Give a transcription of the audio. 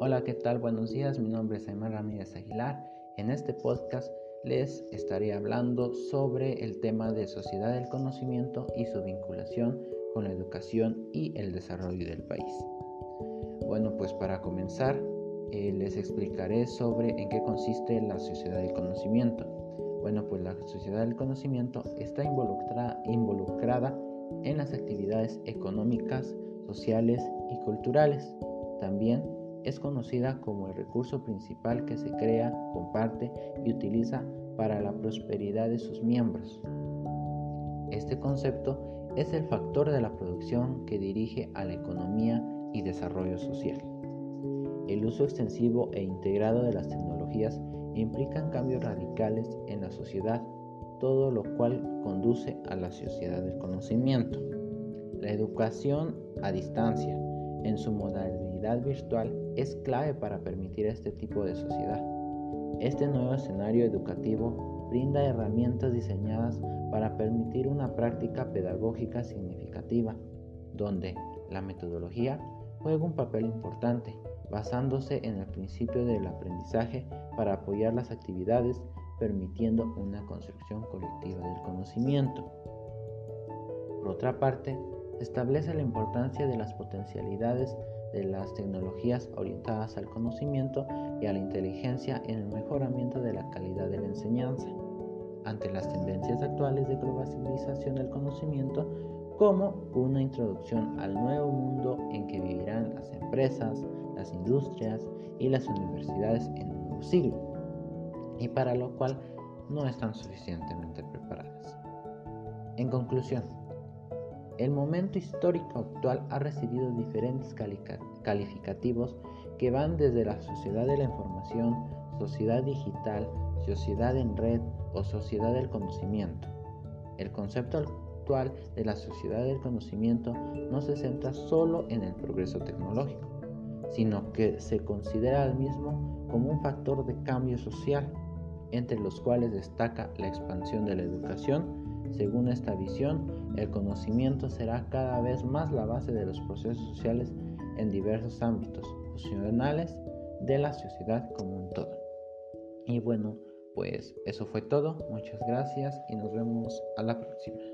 Hola, ¿qué tal? Buenos días, mi nombre es Aymar Ramírez Aguilar. En este podcast les estaré hablando sobre el tema de sociedad del conocimiento y su vinculación con la educación y el desarrollo del país. Bueno, pues para comenzar eh, les explicaré sobre en qué consiste la sociedad del conocimiento. Bueno, pues la sociedad del conocimiento está involucrada en las actividades económicas, sociales y culturales. También es conocida como el recurso principal que se crea, comparte y utiliza para la prosperidad de sus miembros. Este concepto es el factor de la producción que dirige a la economía y desarrollo social. El uso extensivo e integrado de las tecnologías implican cambios radicales en la sociedad, todo lo cual conduce a la sociedad del conocimiento. La educación a distancia, en su modalidad virtual, es clave para permitir este tipo de sociedad. Este nuevo escenario educativo brinda herramientas diseñadas para permitir una práctica pedagógica significativa, donde la metodología juega un papel importante, basándose en el principio del aprendizaje para apoyar las actividades, permitiendo una construcción colectiva del conocimiento. Por otra parte, establece la importancia de las potencialidades de las tecnologías orientadas al conocimiento y a la inteligencia en el mejoramiento de la calidad de la enseñanza, ante las tendencias actuales de globalización del conocimiento como una introducción al nuevo mundo en que vivirán las empresas, las industrias y las universidades en el nuevo siglo, y para lo cual no están suficientemente preparadas. En conclusión, el momento histórico actual ha recibido diferentes calificativos que van desde la sociedad de la información, sociedad digital, sociedad en red o sociedad del conocimiento. El concepto actual de la sociedad del conocimiento no se centra solo en el progreso tecnológico, sino que se considera al mismo como un factor de cambio social, entre los cuales destaca la expansión de la educación, según esta visión, el conocimiento será cada vez más la base de los procesos sociales en diversos ámbitos funcionales de la sociedad como un todo. Y bueno, pues eso fue todo. Muchas gracias y nos vemos a la próxima.